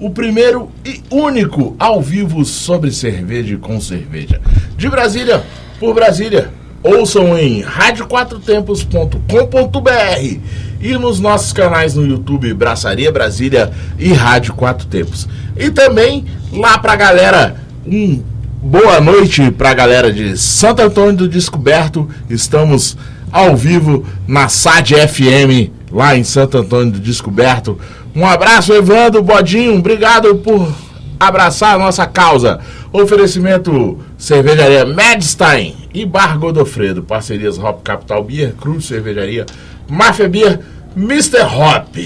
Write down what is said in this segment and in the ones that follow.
o primeiro e único ao vivo sobre cerveja e com cerveja. De Brasília, por Brasília. Ouçam em radioquatrotempos.com.br e nos nossos canais no YouTube Braçaria Brasília e Rádio Quatro Tempos. E também lá pra galera, um boa noite pra galera de Santo Antônio do Descoberto. Estamos ao vivo na SAD FM, lá em Santo Antônio do Descoberto. Um abraço, Evandro Bodinho. Obrigado por abraçar a nossa causa. Oferecimento Cervejaria Medstein e Bar Godofredo. Parcerias Hop Capital Beer, Cruz Cervejaria, Mafia Beer, Mr. Hop.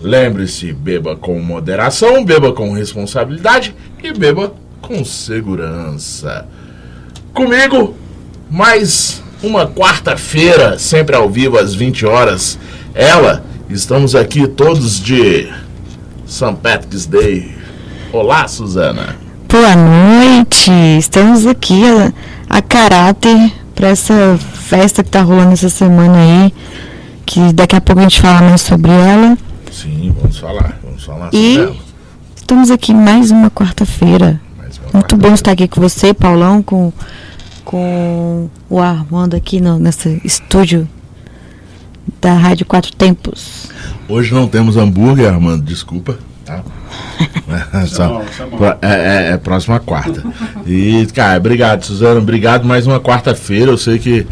Lembre-se, beba com moderação, beba com responsabilidade e beba com segurança. Comigo, mais uma quarta-feira, sempre ao vivo às 20 horas. Ela, estamos aqui todos de St. Patrick's Day. Olá, Suzana. Boa noite! Estamos aqui a, a caráter para essa festa que tá rolando essa semana aí, que daqui a pouco a gente fala mais sobre ela. Sim, vamos falar, vamos falar E sobre ela. estamos aqui mais uma quarta-feira. Muito bom quarta-feira. estar aqui com você, Paulão, com, com o Armando aqui no, nesse estúdio da Rádio Quatro Tempos. Hoje não temos hambúrguer, Armando, desculpa. Tá? Só- Pro- é, é, é próxima quarta. E, cara, obrigado, Suzana. Obrigado mais uma quarta-feira. Eu sei que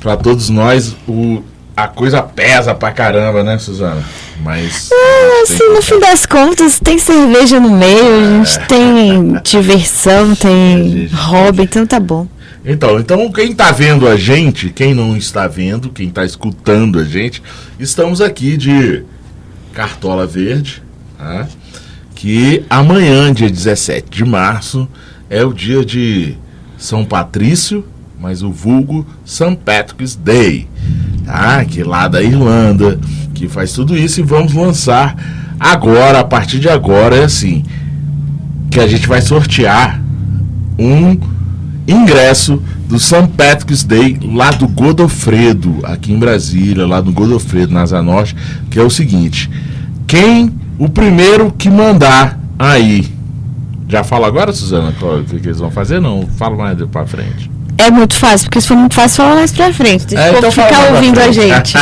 pra todos nós o, a coisa pesa pra caramba, né, Suzana? Mas. Ah, tem assim, no fim das contas, tem cerveja no meio, a gente tem diversão, tem gente- hobby, então tá bom. Então, então quem está vendo a gente, quem não está vendo, quem está escutando a gente, estamos aqui de Cartola Verde, tá? que amanhã, dia 17 de março, é o dia de São Patrício, mas o vulgo St. Patrick's Day, tá? que lá da Irlanda, que faz tudo isso e vamos lançar agora, a partir de agora, é assim, que a gente vai sortear um ingresso do St. Patrick's Day lá do Godofredo, aqui em Brasília, lá do Godofredo, na Asa Norte, que é o seguinte: quem o primeiro que mandar aí. Já fala agora, Suzana, qual- o que, que eles vão fazer? Não, fala mais pra frente. É muito fácil, porque se for muito fácil, fala mais pra frente. Deixa É, o então ficar ouvindo a gente.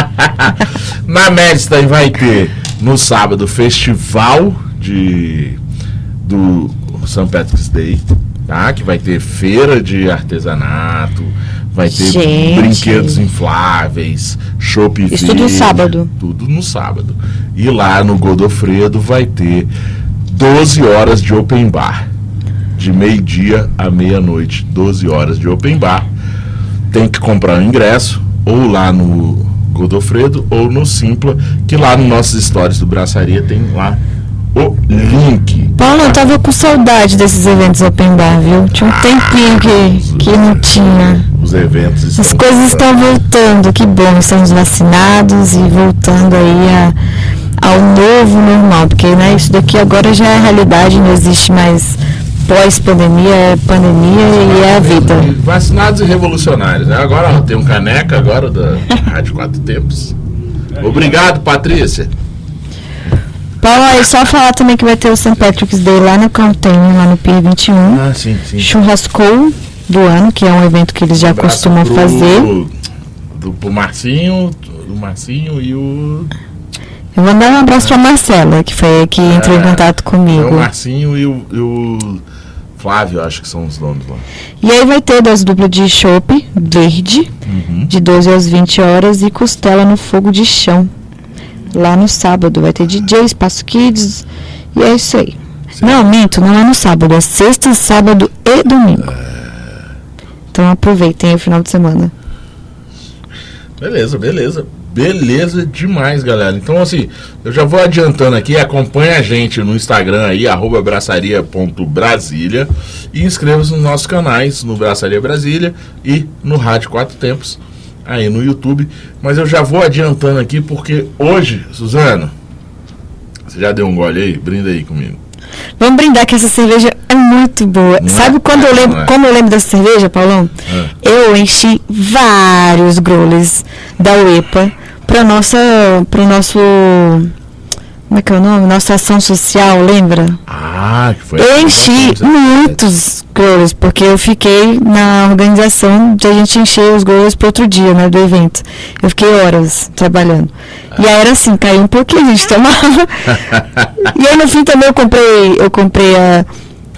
Na Medstein vai ter no sábado festival de do St. Patrick's Day, tá? Que vai ter feira de artesanato, vai ter Gente. brinquedos infláveis, chopp e Isso tudo no sábado. Tudo no sábado. E lá no Godofredo vai ter 12 horas de open bar. De meio-dia à meia-noite, 12 horas de open bar tem que comprar o ingresso ou lá no Godofredo ou no Simpla, que lá nos nossos stories do Braçaria tem lá o link. Paulo, eu tava com saudade desses eventos open bar, viu? Tinha um tempinho que, que não tinha. Os eventos estão As coisas estão voltando, que bom, estamos vacinados e voltando aí a, ao novo normal, porque né, isso daqui agora já é realidade, não existe mais pós-pandemia, é pandemia e é a vida. Vacinados e revolucionários. Né? Agora tem um caneca agora da Rádio Quatro Tempos. Obrigado, Patrícia. Paulo, aí só falar também que vai ter o St. Patrick's Day lá no Container, lá no Pier 21. Ah, sim, sim. Churrascou do ano, que é um evento que eles já Abraço costumam pro- fazer. Do, pro Marcinho, do Marcinho e o. Eu vou mandar um abraço pra Marcela, que foi que entrou em É, contato É comigo. o Marcinho e o, e o Flávio, acho que são os nomes lá. E aí vai ter dose dupla de chopp verde, Uhum. de 12 às 20 horas, e costela no fogo de chão. Lá no sábado vai ter DJ, Espaço Kids, e é isso aí. Não, minto, não é no sábado, é sexta, sábado e domingo. Então aproveitem o final de semana. Beleza, beleza. Beleza demais, galera. Então, assim, eu já vou adiantando aqui, acompanha a gente no Instagram aí, arroba braçaria.brasília e inscreva-se nos nossos canais, no Braçaria Brasília e no Rádio Quatro Tempos, aí no YouTube. Mas eu já vou adiantando aqui porque hoje, Suzano, você já deu um gole aí? Brinda aí comigo. Vamos brindar que essa cerveja é muito boa. Não Sabe é? quando eu lembro, é. como eu lembro dessa cerveja, Paulão? É. Eu enchi vários growlers da UEPA para nossa, para nosso, como é que é o nome? Nossa ação social, lembra? Ah, que foi. Eu enchi muitos growlers, porque eu fiquei na organização de a gente encher os growlers para outro dia, né, do evento. Eu fiquei horas trabalhando. E aí era assim, caiu um pouquinho, a gente tomava. e aí no fim também eu comprei, eu comprei a,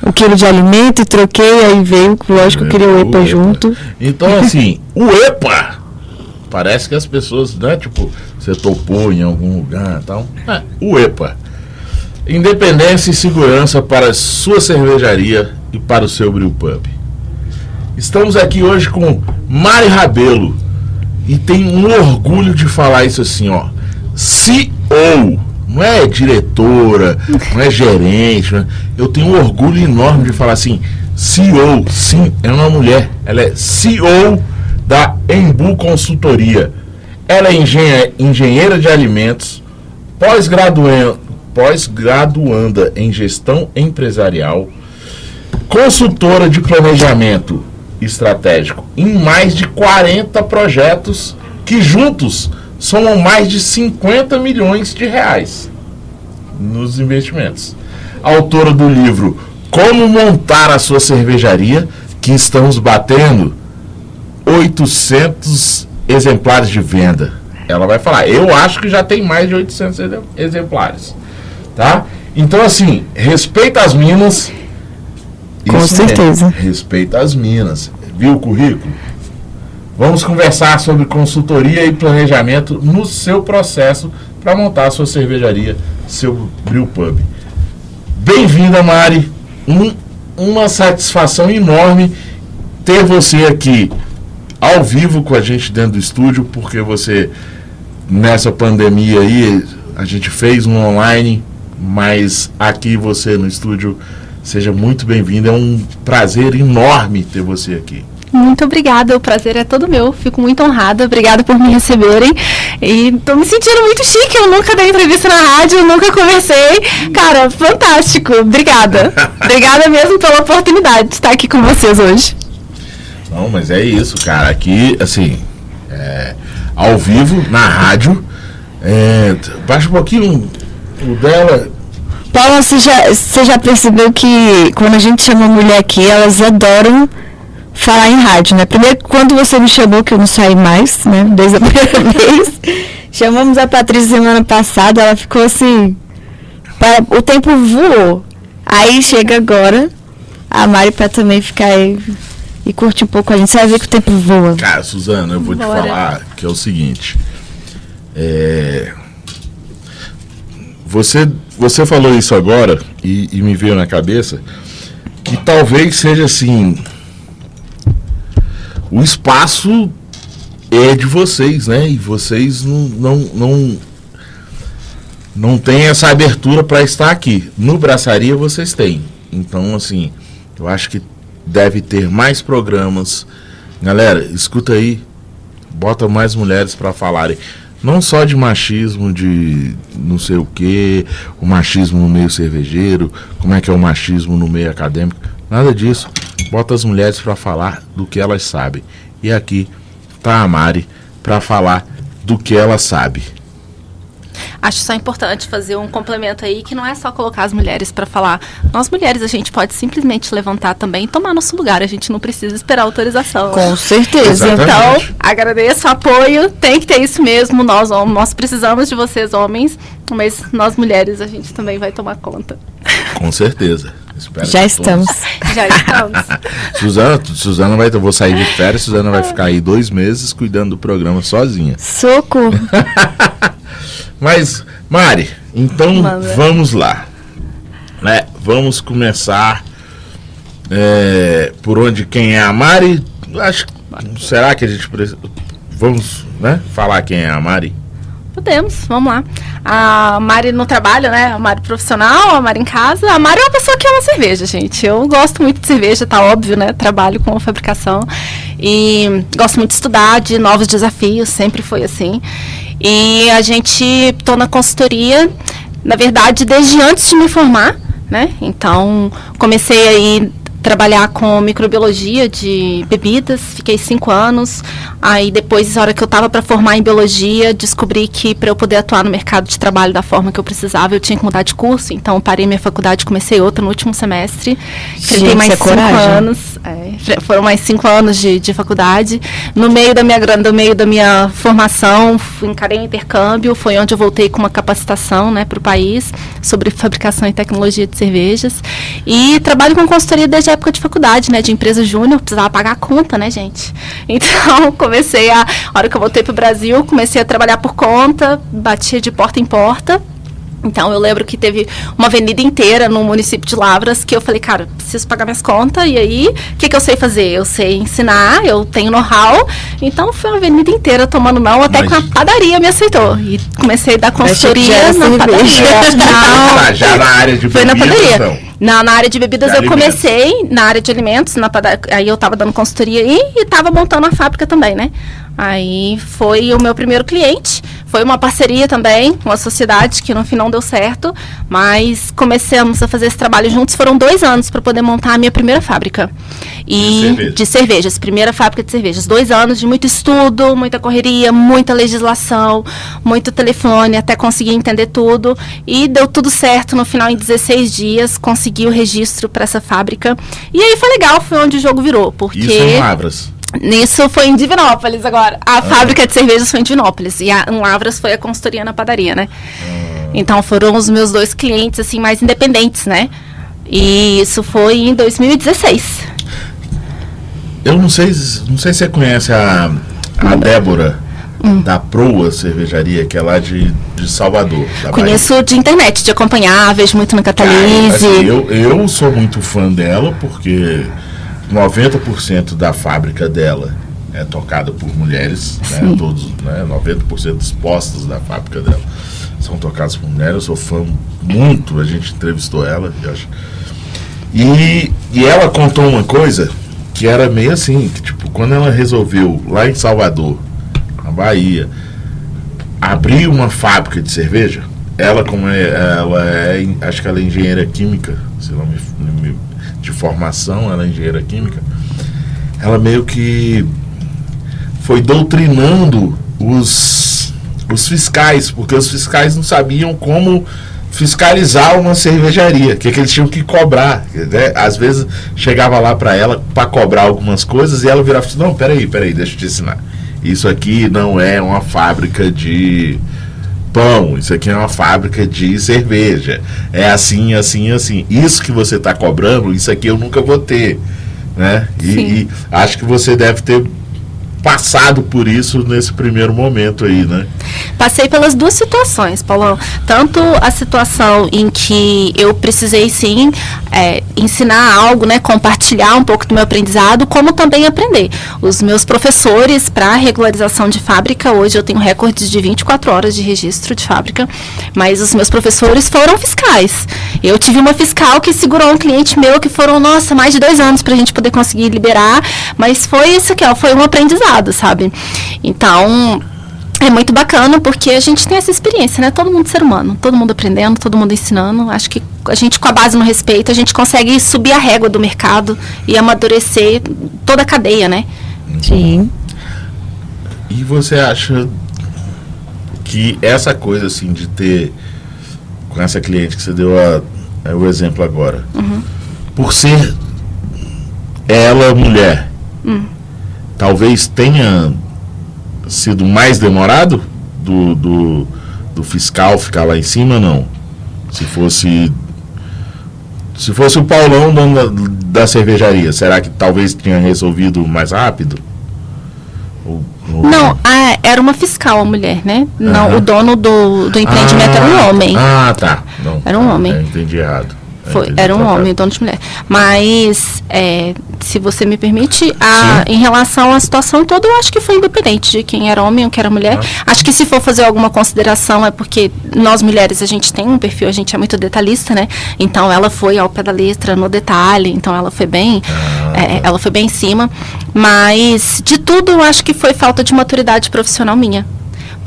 o quilo de alimento e troquei, aí veio, lógico, eu queria o EPA junto. Então, assim, o EPA. Parece que as pessoas, né? Tipo, você topou em algum lugar e tal. É, o EPA. Independência e segurança para sua cervejaria e para o seu brew pub. Estamos aqui hoje com Mari Rabelo. E tem um orgulho de falar isso assim, ó. CEO. Não é diretora, não é gerente. não é- Eu tenho um orgulho enorme de falar assim. CEO, sim, é uma mulher. Ela é CEO da Embu Consultoria. Ela é engenhe- engenheira de alimentos, pós-gradua- pós-graduanda em gestão empresarial, consultora de planejamento estratégico em mais de 40 projetos que juntos somam mais de 50 milhões de reais nos investimentos. Autora do livro Como Montar a Sua Cervejaria, que estamos batendo 800 exemplares de venda. Ela vai falar, eu acho que já tem mais de 800 exe- exemplares. Tá? Então, assim, respeita as minas. Com mesmo, certeza. respeita as minas. Viu o currículo? Vamos conversar sobre consultoria e planejamento no seu processo para montar a sua cervejaria, seu brew pub. Bem-vinda, Mari. Um- uma satisfação enorme ter você aqui ao vivo com a gente dentro do estúdio, porque você, nessa pandemia aí, a gente fez um online, mas aqui você no estúdio, seja muito bem-vindo. É um prazer enorme ter você aqui. Muito obrigada, o prazer é todo meu. Fico muito honrada. Obrigada por me receberem. E tô me sentindo muito chique. Eu nunca dei entrevista na rádio, nunca conversei. Cara, fantástico. Obrigada. Obrigada mesmo pela oportunidade de estar aqui com vocês hoje. Não, mas é isso, cara. Aqui, assim, é, ao vivo, na rádio. É, baixa um pouquinho o dela. Paula, você já, você já percebeu que quando a gente chama mulher aqui, elas adoram falar em rádio, né? Primeiro, quando você me chamou, que eu não saí mais, né? Desde a primeira vez. Chamamos a Patrícia semana passada, ela ficou assim. para- o tempo voou. Aí chega agora a Mari pra também ficar aí e curtir um pouco a gente. Você vai ver que o tempo voa. Cara, Suzana, eu vou te Bora. falar que é o seguinte. É, você, você falou isso agora e, e me veio na cabeça que talvez seja assim. O espaço é de vocês, né? E vocês não, não, não, não têm essa abertura para estar aqui. No Braçaria vocês têm. Então, assim, eu acho que deve ter mais programas. Galera, escuta aí. Bota mais mulheres para falarem. Não só de machismo, de não sei o que, o machismo no meio cervejeiro, como é que é o machismo no meio acadêmico. Nada disso. Bota as mulheres para falar do que elas sabem. E aqui tá a Mari para falar do que ela sabe. Acho só importante fazer um complemento aí que não é só colocar as mulheres para falar. Nós mulheres a gente pode simplesmente levantar também e tomar nosso lugar. A gente não precisa esperar autorização. Com certeza. Exatamente. Então, agradeço o apoio. Tem que ter isso mesmo. Nós, nós precisamos de vocês, homens. Mas nós, mulheres, a gente também vai tomar conta. Com certeza. Espero Já todos- estamos. Já estamos. Suzana, Suzana vai, eu vou sair de férias, Suzana vai ficar aí dois meses cuidando do programa sozinha. Socorro. Mas, Mari, então Manda. vamos lá. Né? Vamos começar é, por onde quem é a Mari. Acho, será que a gente precisa. Vamos né, falar quem é a Mari? Podemos, vamos lá. A Mari no trabalho, né? A Mari profissional, a Mari em casa. A Mari é uma pessoa que ama cerveja, gente. Eu gosto muito de cerveja, tá óbvio, né? Trabalho com fabricação. E gosto muito de estudar, de novos desafios, sempre foi assim. E a gente, tô na consultoria, na verdade, desde antes de me formar, né? Então, comecei aí trabalhar com microbiologia de bebidas, fiquei cinco anos. Aí depois, na hora que eu estava para formar em biologia, descobri que para eu poder atuar no mercado de trabalho da forma que eu precisava, eu tinha que mudar de curso. Então parei minha faculdade, comecei outra no último semestre. Enfrentei mais é cinco coragem. anos. É, foram mais cinco anos de, de faculdade. No meio da minha no meio da minha formação, encarei intercâmbio, foi onde eu voltei com uma capacitação né, para o país sobre fabricação e tecnologia de cervejas. E trabalho com consultoria desde a época de faculdade, né? De empresa júnior, precisava pagar a conta, né, gente? Então, comecei a. A hora que eu voltei para o Brasil, comecei a trabalhar por conta, batia de porta em porta. Então, eu lembro que teve uma avenida inteira no município de Lavras que eu falei, cara, preciso pagar minhas contas. E aí, o que, que eu sei fazer? Eu sei ensinar, eu tenho know-how. Então, foi uma avenida inteira tomando não, até Mas... que a padaria me aceitou. E comecei a dar consultoria na padaria. Não, tá, já na área de Foi na padaria. Então. Na, na área de bebidas de eu alimentos. comecei, na área de alimentos, na aí eu estava dando consultoria e estava montando a fábrica também, né? Aí foi o meu primeiro cliente. Foi uma parceria também, uma sociedade que no fim não deu certo, mas começamos a fazer esse trabalho juntos. Foram dois anos para poder montar a minha primeira fábrica e de, cerveja. de cervejas, primeira fábrica de cervejas. Dois anos de muito estudo, muita correria, muita legislação, muito telefone, até conseguir entender tudo. E deu tudo certo no final, em 16 dias, consegui o registro para essa fábrica. E aí foi legal, foi onde o jogo virou, porque... Isso em Lavras. Nisso foi em Divinópolis agora. A ah. fábrica de cervejas foi em Divinópolis. E a, em Lavras foi a consultoria na padaria, né? Ah. Então foram os meus dois clientes, assim, mais independentes, né? E isso foi em 2016. Eu não sei, não sei se você conhece a, a Débora. Hum. Da Proa Cervejaria, que é lá de, de Salvador. Conheço Bahia. de internet, de acompanhar, vejo muito no Catalise. assim, eu, eu sou muito fã dela, porque 90% da fábrica dela é tocada por mulheres, né? Todos, né? 90% dos postos da fábrica dela são tocados por mulheres. Eu sou fã muito, a gente entrevistou ela, eu acho. E, e ela contou uma coisa que era meio assim, que tipo, quando ela resolveu lá em Salvador, na Bahia, abrir uma fábrica de cerveja, ela como é, ela é, acho que ela é engenheira química, se não me, me de formação, ela é engenheira química, ela meio que foi doutrinando os, os fiscais, porque os fiscais não sabiam como fiscalizar uma cervejaria, que, é que eles tinham que cobrar. Né? Às vezes chegava lá para ela para cobrar algumas coisas e ela virava e não, peraí, peraí, deixa eu te ensinar. Isso aqui não é uma fábrica de pão, isso aqui é uma fábrica de cerveja. É assim, assim, assim. Isso que você está cobrando, isso aqui eu nunca vou ter. Né? E, e, acho que você deve ter passado por isso nesse primeiro momento aí, né? Passei pelas duas situações, Paulão. Tanto a situação em que eu precisei sim é, ensinar algo, né, compartilhar um pouco do meu aprendizado, como também aprender. Os meus professores para regularização de fábrica, hoje eu tenho recordes de 24 horas de registro de fábrica, mas os meus professores foram fiscais. Eu tive uma fiscal que segurou um cliente meu que foram, nossa, mais de dois anos para a gente poder conseguir liberar, mas foi isso aqui, ó, foi um aprendizado sabe? Então, é muito bacana porque a gente tem essa experiência, né? Todo mundo ser humano, todo mundo aprendendo, todo mundo ensinando. Acho que a gente, com a base no respeito, a gente consegue subir a régua do mercado e amadurecer toda a cadeia, né? Sim. E você acha que essa coisa, assim, de ter com essa cliente que você deu a, a, o exemplo agora, uhum. por ser ela mulher, hum talvez tenha sido mais demorado do, do, do, fiscal ficar lá em cima, não. Se fosse. Se fosse o Paulão dono da, da cervejaria, será que talvez tinha resolvido mais rápido? Ou, ou... Não, a, era uma fiscal a mulher, né? Não, o dono do, do empreendimento ah, era um homem. Ah, tá. Não, era um homem. entendi errado. Foi, era um homem, dono de mulher. Mas é, se você me permite, a, em relação à situação toda, eu acho que foi independente de quem era homem ou quem era mulher. Acho que se for fazer alguma consideração é porque nós mulheres a gente tem um perfil, a gente é muito detalhista, né? Então ela foi ao pé da letra no detalhe, então ela foi bem, é, ela foi bem em cima. Mas de tudo eu acho que foi falta de maturidade profissional minha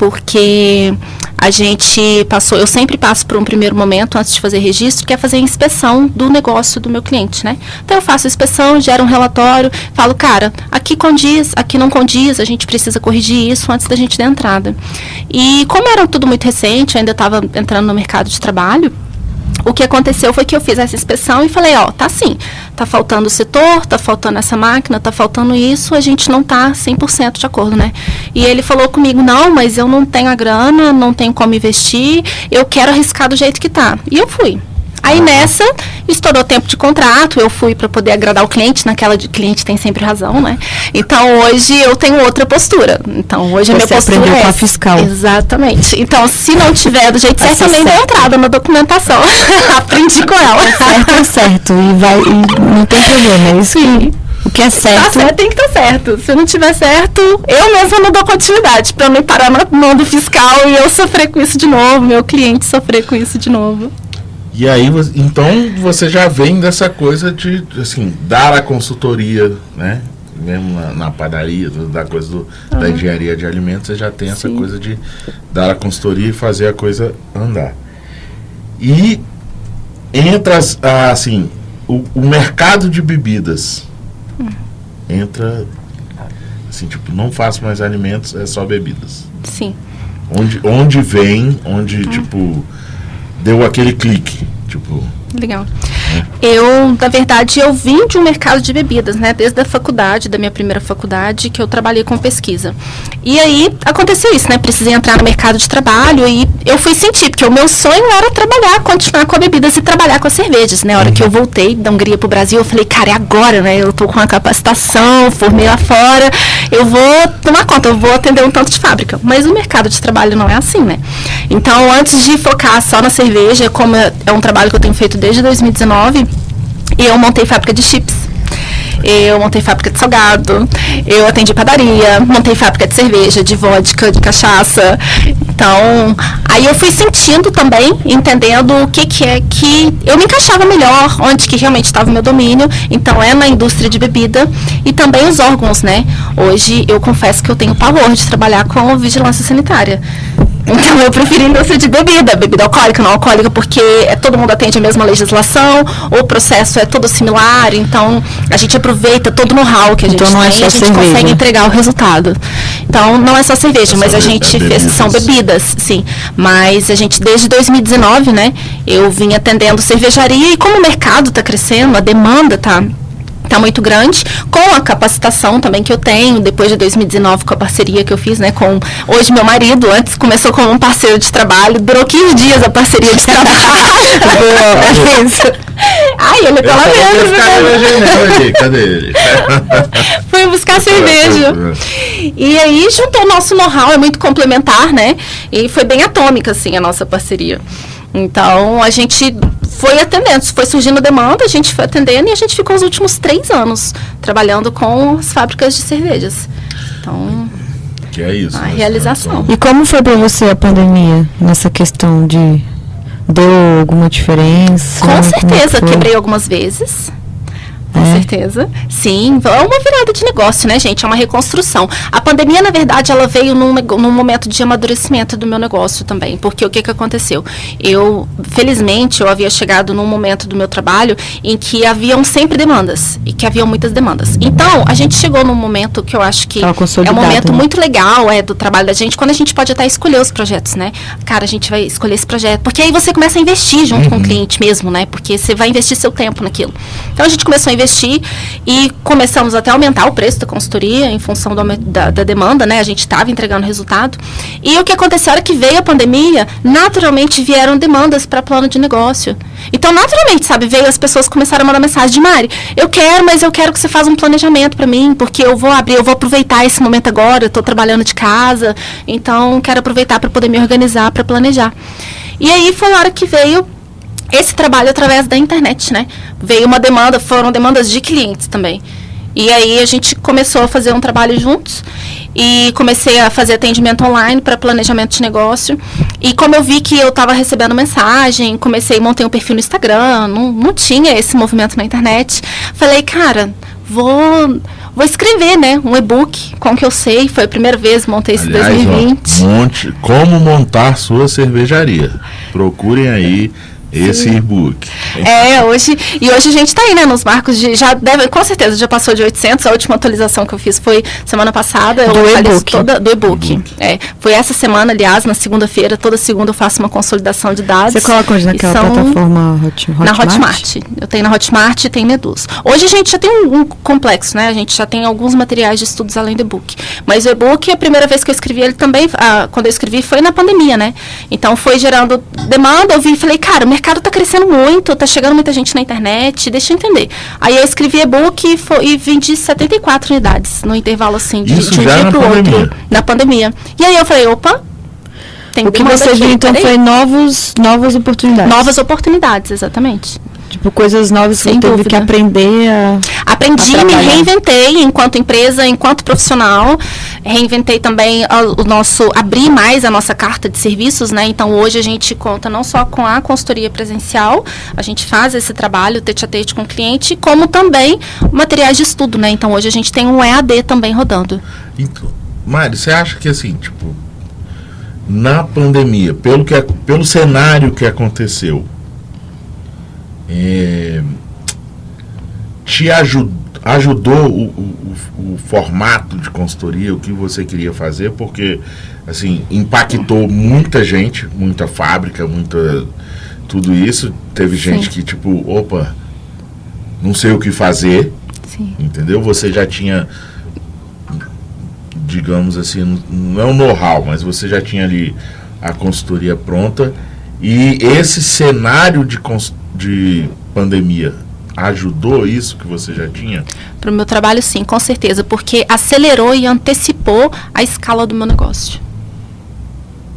porque a gente passou, eu sempre passo por um primeiro momento antes de fazer registro, que é fazer a inspeção do negócio do meu cliente, né? Então eu faço a inspeção, gero um relatório, falo, cara, aqui condiz, aqui não condiz, a gente precisa corrigir isso antes da gente dar entrada. E como era tudo muito recente, eu ainda estava entrando no mercado de trabalho, o que aconteceu foi que eu fiz essa inspeção e falei, ó, tá sim, tá faltando o setor, tá faltando essa máquina, tá faltando isso, a gente não tá 100% de acordo, né? E ele falou comigo, não, mas eu não tenho a grana, não tenho como investir, eu quero arriscar do jeito que tá. E eu fui. Aí nessa, estourou tempo de contrato, eu fui para poder agradar o cliente, naquela de cliente tem sempre razão, né? Então hoje eu tenho outra postura. Então hoje Você a minha postura aprendeu é com a fiscal. Exatamente. Então se não tiver do jeito certo, também dá certa. entrada na documentação. Aprendi com ela. Certo é certo. E, vai, e não tem problema. É isso que, o que é Tá certo. certo, tem que estar certo. Se não tiver certo, eu mesma não dou continuidade para não parar na mão do fiscal e eu sofrer com isso de novo, meu cliente sofrer com isso de novo. E aí, então você já vem dessa coisa de, assim, dar a consultoria, né? Mesmo na, na padaria, da coisa do- da engenharia de alimentos, você já tem essa Sim. coisa de dar a consultoria e fazer a coisa andar. E entra, as- ah, assim, o, o mercado de bebidas entra, assim, tipo, não faço mais alimentos, é só bebidas. Sim. Onde, onde vem, onde, tipo, deu aquele clique, tipo... Legal. Eu, na verdade, eu vim de um mercado de bebidas, né? Desde a faculdade, da minha primeira faculdade, que eu trabalhei com pesquisa. E aí aconteceu isso, né? Precisei entrar no mercado de trabalho e eu fui sentir, porque o meu sonho era trabalhar, continuar com bebidas e trabalhar com as cervejas, né? A hora que eu voltei da Hungria pro Brasil, eu falei, cara, é agora, né? Eu tô com a capacitação, formei lá fora, eu vou tomar conta, eu vou atender um tanto de fábrica. Mas o mercado de trabalho não é assim, né? Então, antes de focar só na cerveja, como é é um trabalho que eu tenho feito desde 2019, eu montei fábrica de chips. Eu montei fábrica de salgado, eu atendi padaria, montei fábrica de cerveja, de vodka, de cachaça. Então, aí eu fui sentindo também, entendendo o que, que é que eu me encaixava melhor, onde que realmente estava o meu domínio. Então, é na indústria de bebida e também os órgãos, né? Hoje, eu confesso que eu tenho pavor de trabalhar com vigilância sanitária. Então eu prefiro indústria de bebida, bebida alcoólica, não alcoólica, porque é, todo mundo atende a mesma legislação, o processo é todo similar, então a gente aproveita todo o know-how que a gente Então não é tem só e a gente cerveja. consegue entregar o resultado. Então não é só cerveja, É mas só a gente é fez, são bebidas, sim. Mas a gente desde 2019, né, eu vim atendendo cervejaria e como o mercado está crescendo, a demanda está tá muito grande, com a capacitação também que eu tenho, depois de 2019 com a parceria que eu fiz, né, com hoje meu marido, antes começou como um parceiro de trabalho, durou 15 dias a parceria de trabalho. Boa, isso. Ai, ele é pela menos, né? aqui, cadê ele? Foi buscar cerveja. E aí juntou o nosso know-how, é muito complementar, né? E foi bem atômica, assim, a nossa parceria. Então, a gente foi atendendo, foi surgindo demanda, a gente foi atendendo e a gente ficou os últimos três anos trabalhando com as fábricas de cervejas. Então, Que é isso. A né? realização. E como foi pra você a pandemia nessa questão de deu alguma diferença? com certeza, quebrei algumas vezes. Com É? certeza. Sim, é uma virada de negócio, né, gente? É uma reconstrução. A pandemia, na verdade, ela veio num, num momento de amadurecimento do meu negócio também. Porque o que, que aconteceu? Eu, felizmente, eu havia chegado num momento do meu trabalho em que haviam sempre demandas. E que haviam muitas demandas. Então, a gente chegou num momento que eu acho que é um momento né? muito legal é, do trabalho da gente, quando a gente pode até escolher os projetos, né? Cara, a gente vai escolher esse projeto. Porque aí você começa a investir junto com o cliente mesmo, né? Porque você vai investir seu tempo naquilo. Então a gente começou a investir e começamos até a aumentar o preço da consultoria em função do da, da demanda, né? A gente estava entregando resultado. E o que aconteceu era que veio a pandemia, naturalmente vieram demandas para plano de negócio. Então, naturalmente, sabe, veio as pessoas começaram a mandar mensagem de Mari, eu quero, mas eu quero que você faça um planejamento para mim, porque eu vou abrir, eu vou aproveitar esse momento agora, eu estou trabalhando de casa, então quero aproveitar para poder me organizar, para planejar. E aí foi a hora que veio esse trabalho através da internet, né? Veio uma demanda, foram demandas de clientes também. E aí a gente começou a fazer um trabalho juntos e comecei a fazer atendimento online para planejamento de negócio. E como eu vi que eu estava recebendo mensagem, comecei a montar um perfil no Instagram, não, não tinha esse movimento na internet. Falei, cara, vou vou escrever, né, um e-book com o que eu sei. Foi a primeira vez montei esse Aliás, 2020. Ó, monte, como montar sua cervejaria. Procurem aí esse e-book. É, hoje. E hoje a gente está aí, né, nos marcos de. Já deve, com certeza já passou de 800. A última atualização que eu fiz foi semana passada. Do e-book. Toda, do e-book. É, foi essa semana, aliás, na segunda-feira. Toda segunda eu faço uma consolidação de dados. Você coloca onde E naquela são- plataforma Hot, Hotmart? Na Hotmart. Eu tenho na Hotmart e tem Eduz. Hoje a gente já tem um, um complexo, né? A gente já tem alguns materiais de estudos além do e-book. Mas o e-book, a primeira vez que eu escrevi ele também, ah, quando eu escrevi, foi na pandemia, né? Então foi gerando demanda, eu vi e falei, cara, o mercado está crescendo muito, tá chegando muita gente na internet, deixa eu entender. Aí eu escrevi e-book e, e vendi 74 unidades no intervalo assim, de, de um dia pro pandemia? outro. Na pandemia. E aí eu falei, opa, tem O que você viu então peraí. foi novos, novas oportunidades. Novas oportunidades, exatamente. Tipo, coisas novas que Sem você teve que aprender a. Aprendi, a me reinventei enquanto empresa, enquanto profissional. Reinventei também o nosso, abrir mais a nossa carta de serviços, né? Então hoje a gente conta não só com a consultoria presencial, a gente faz esse trabalho tete a tete com o cliente, como também materiais de estudo, né? Então hoje a gente tem um EAD também rodando. Então, Mário, você acha que assim, tipo, na pandemia, pelo, que, pelo cenário que aconteceu, é, te aju- ajudou o, o- o- formato de consultoria, o que você queria fazer, porque assim, impactou muita gente, muita fábrica, muita tudo isso. Teve gente que, tipo, opa, não sei o que fazer. Sim. Entendeu? Você já tinha, digamos assim, não é um know-how, mas você já tinha ali a consultoria pronta. E esse cenário de, cons- de pandemia ajudou isso que você já tinha? Para o meu trabalho, sim, com certeza, porque acelerou e antecipou a escala do meu negócio.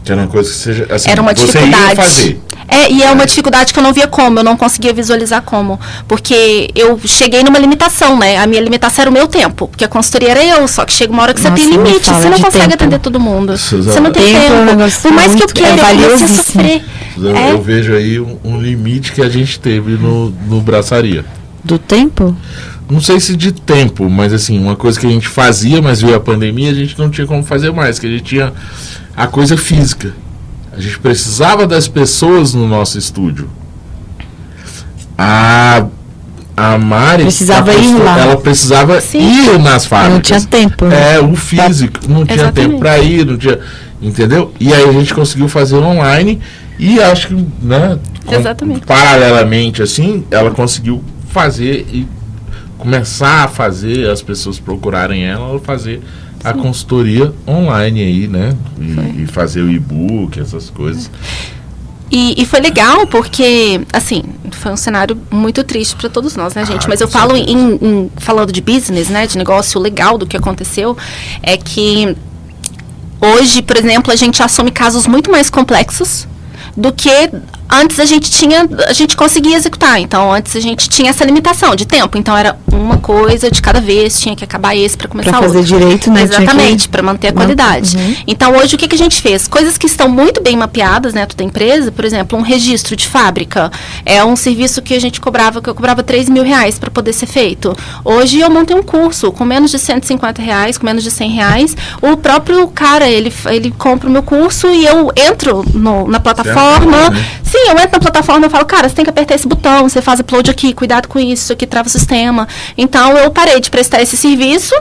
Que era uma coisa que seja assim, Era uma você dificuldade. ia fazer. É, e é uma dificuldade que eu não via como, eu não conseguia visualizar como. Porque eu cheguei numa limitação, né? A minha limitação era o meu tempo. Porque a consultoria era eu, só que chega uma hora que Nossa, você tem limite, você não consegue tempo. atender todo mundo. Suzana, Você não tem tempo é tempo. Por mais que eu muito- queira, é eu comecei a sofrer. Eu, É. eu vejo aí um, um limite que a gente teve no, no braçaria. Do tempo? Não sei se de tempo, mas assim, uma coisa que a gente fazia, mas veio a pandemia, a gente não tinha como fazer mais, que a gente tinha a coisa física. A gente precisava das pessoas no nosso estúdio. A, a Mari. Precisava a ir lá. Ela precisava Sim. ir nas fábricas. Não tinha tempo. né? É, o físico. Não tinha Exatamente. tempo para ir, não tinha. Entendeu? E aí a gente conseguiu fazer online e acho que, né? com- Exatamente. paralelamente, assim, ela conseguiu fazer e começar a fazer as pessoas procurarem ela, ela fazer a consultoria online aí, né? E, e fazer o e-book, essas coisas. E, e foi legal porque, assim, foi um cenário muito triste para todos nós, né, gente? Ah, Mas eu falo em, em- falando de business, né, de negócio legal do que aconteceu, é que hoje, por exemplo, a gente assume casos muito mais complexos do que antes a gente tinha, a gente conseguia executar. Então, antes a gente tinha essa limitação de tempo. Então, era uma coisa de cada vez, tinha que acabar esse para começar Pra fazer outro. direito, né? tinha que- Exatamente, para manter a qualidade. Uhum. Então, hoje, o que, que a gente fez? Coisas que estão muito bem mapeadas dentro da empresa, por exemplo, um registro de fábrica. É um serviço que a gente cobrava, que eu cobrava 3 mil reais para poder ser feito. Hoje, eu montei um curso com menos de 150 reais, com menos de 100 reais. O próprio cara, ele, ele compra o meu curso e eu entro no- na plataforma. né? Sim, eu entro na plataforma e falo, cara, você tem que apertar esse botão, você faz upload aqui, cuidado com isso, isso aqui trava o sistema. Então, eu parei de prestar esse serviço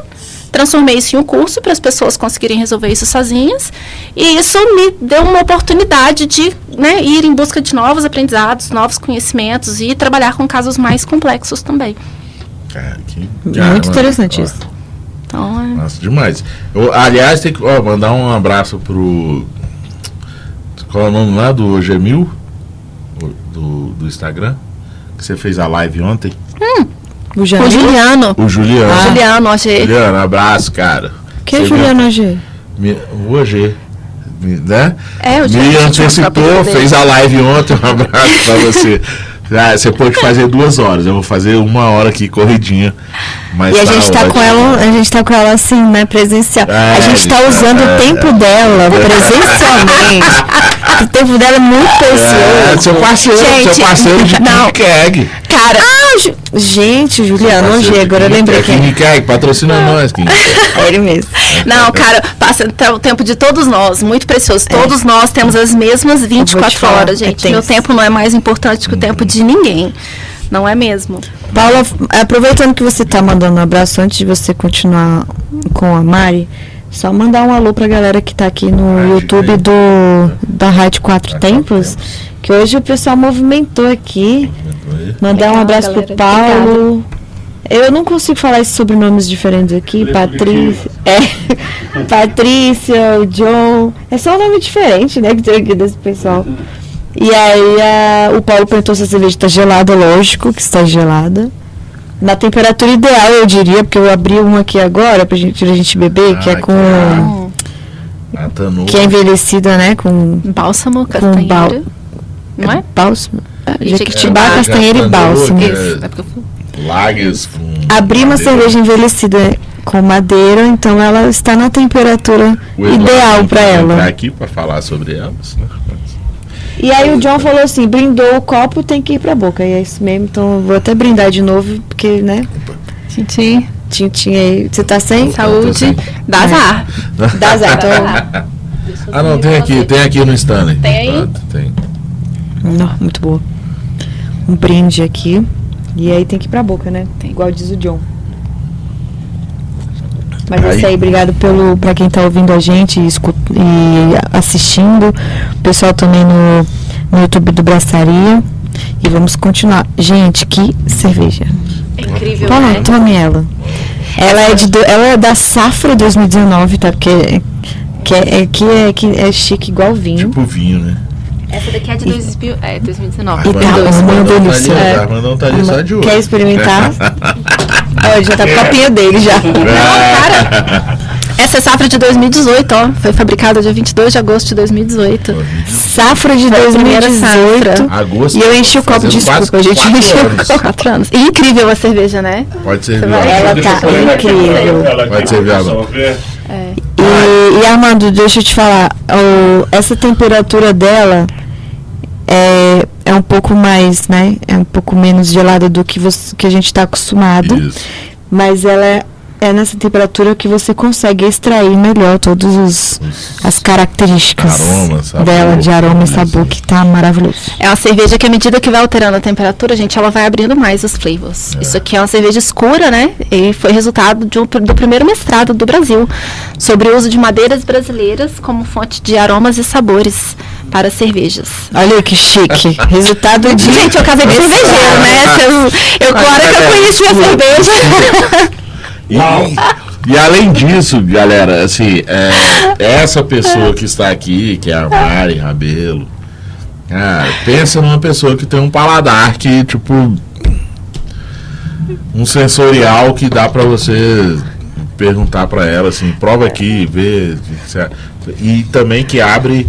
transformei isso em um curso para as pessoas conseguirem resolver isso sozinhas. E isso me deu uma oportunidade de né, ir em busca de novos aprendizados, novos conhecimentos e trabalhar com casos mais complexos também. Cara, que, Muito interessante isso. Então, é, Nossa, demais. Eu, aliás, tem que ó, mandar um abraço pro. Qual é o nome lá do Gemil? Do, do Instagram? Que você fez a live ontem? O com Janir? o Juliano. O Juliano. Ah. Juliano, achei. Juliano, abraço, cara. Que é Juliano G? O OG. Me, né? É, o Me Juliano. antecipou, fez a live ontem. Um abraço pra você. Ah, você pode fazer duas horas, eu vou fazer uma hora aqui corridinha. Mas E a gente tá ótimo. com ela, a gente tá com ela assim, né, presencial. É, a gente tá usando é, o tempo dela presencialmente. O tempo dela é muito É, precioso. seu parceiro, Gente, seu parceiro de não. Keg. Cara, Ah, Ju- gente, Juliano, hoje agora eu lembrei quem King Keg, patrocina nós, King Keg. é ele mesmo. Não, cara, passa tá o tempo de todos nós, muito precioso. Todos nós temos as mesmas te 24 falar, horas, é gente. Meu tenso. tempo não é mais importante que o tempo de ninguém. Não é mesmo? Paula, aproveitando que você tá mandando um abraço, antes de você continuar com a Mari, só mandar um alô pra galera que tá aqui no Rádio YouTube do da Rádio Quatro Rádio Tempos, Quatro que hoje o pessoal movimentou aqui. Mandar um Legal, abraço galera. pro Paulo. Eu não consigo falar esses sobrenomes diferentes aqui. Patrícia. É. Patrícia, o John. É só um nome diferente, né? Que tem aqui desse pessoal. E aí a- o Paulo perguntou se a cerveja está gelada, lógico que está gelada. Na temperatura ideal, eu diria, porque eu abri uma aqui agora pra gente, pra gente beber, que é Ah, com. Tanu. Que é envelhecida, né? Com. Bálsamo, bal- castanheira. Não é? Bálsamo. Jequitibá, Jequitibá, é, castanheira já e bálsamo. É. é porque eu fui- Lages com. Abri uma cerveja envelhecida com madeira, então ela está na temperatura ideal para ela. aqui para falar sobre elas. né? E aí o John falou assim, brindou o copo, tem que ir pra boca. E é isso mesmo, então vou até brindar de novo, porque, né, Tintim, tintim aí. Você tá sem? Sem. saúde, dá azar. Dá azar, então. Ah, não, tem aqui, tem aqui no Stanley. Tem aí? Tem. Não, muito boa. Um brinde aqui. E aí tem que ir pra boca, né? Tem. Igual diz o John. Mas é Aí- isso aí, obrigado pelo para quem tá ouvindo a gente e, e assistindo. O pessoal também no, no YouTube do Braçaria. E vamos continuar. Gente, que cerveja. É incrível, Toma, né? tome ela. Ela é, de, ela é da safra 2019, tá? Porque que é, é, que é, que é chique igual vinho. Tipo vinho, né? Essa daqui é de 2000, é, 2019. E tá uma Armandão tá delícia. ali, É. Tá ali só de olho. Quer experimentar? Olha, já tá com o copinho dele já. cara. Essa é safra de 2018, ó. Foi fabricada dia 22 de agosto de 2018. Safra de Foi a primeira 2018. safra. Agosto. E eu enchi o copo, desculpa, quase a gente encheu o anos. Quatro anos. Incrível a cerveja, né? Pode ser vai- Ela tá incrível. Pode ser viável. E, e, Armando, deixa eu te falar, o- essa temperatura dela é, é um pouco mais, né? É um pouco menos gelada do que, você, que a gente está acostumado. Isso. Mas ela é, é nessa temperatura que você consegue extrair melhor todas os, as características Aroma, sabor, dela, de aroma e sabor, que tá maravilhoso. É uma cerveja que à medida que vai alterando a temperatura, gente, ela vai abrindo mais os flavors. Isso aqui é uma cerveja escura, né? E foi resultado de um- do primeiro mestrado do Brasil sobre o uso de madeiras brasileiras como fonte de aromas e sabores para cervejas. Olha que chique. Resultado de. Gente, eu casei com cervejeiro, né? Eu, eu, agora que eu conheci a cerveja. E, e além disso, galera, assim, é, essa pessoa que está aqui, que é a Mari Rabelo, cara, pensa numa pessoa que tem um paladar que, tipo, um sensorial que dá pra você perguntar pra ela, assim, prova aqui, vê. E também que abre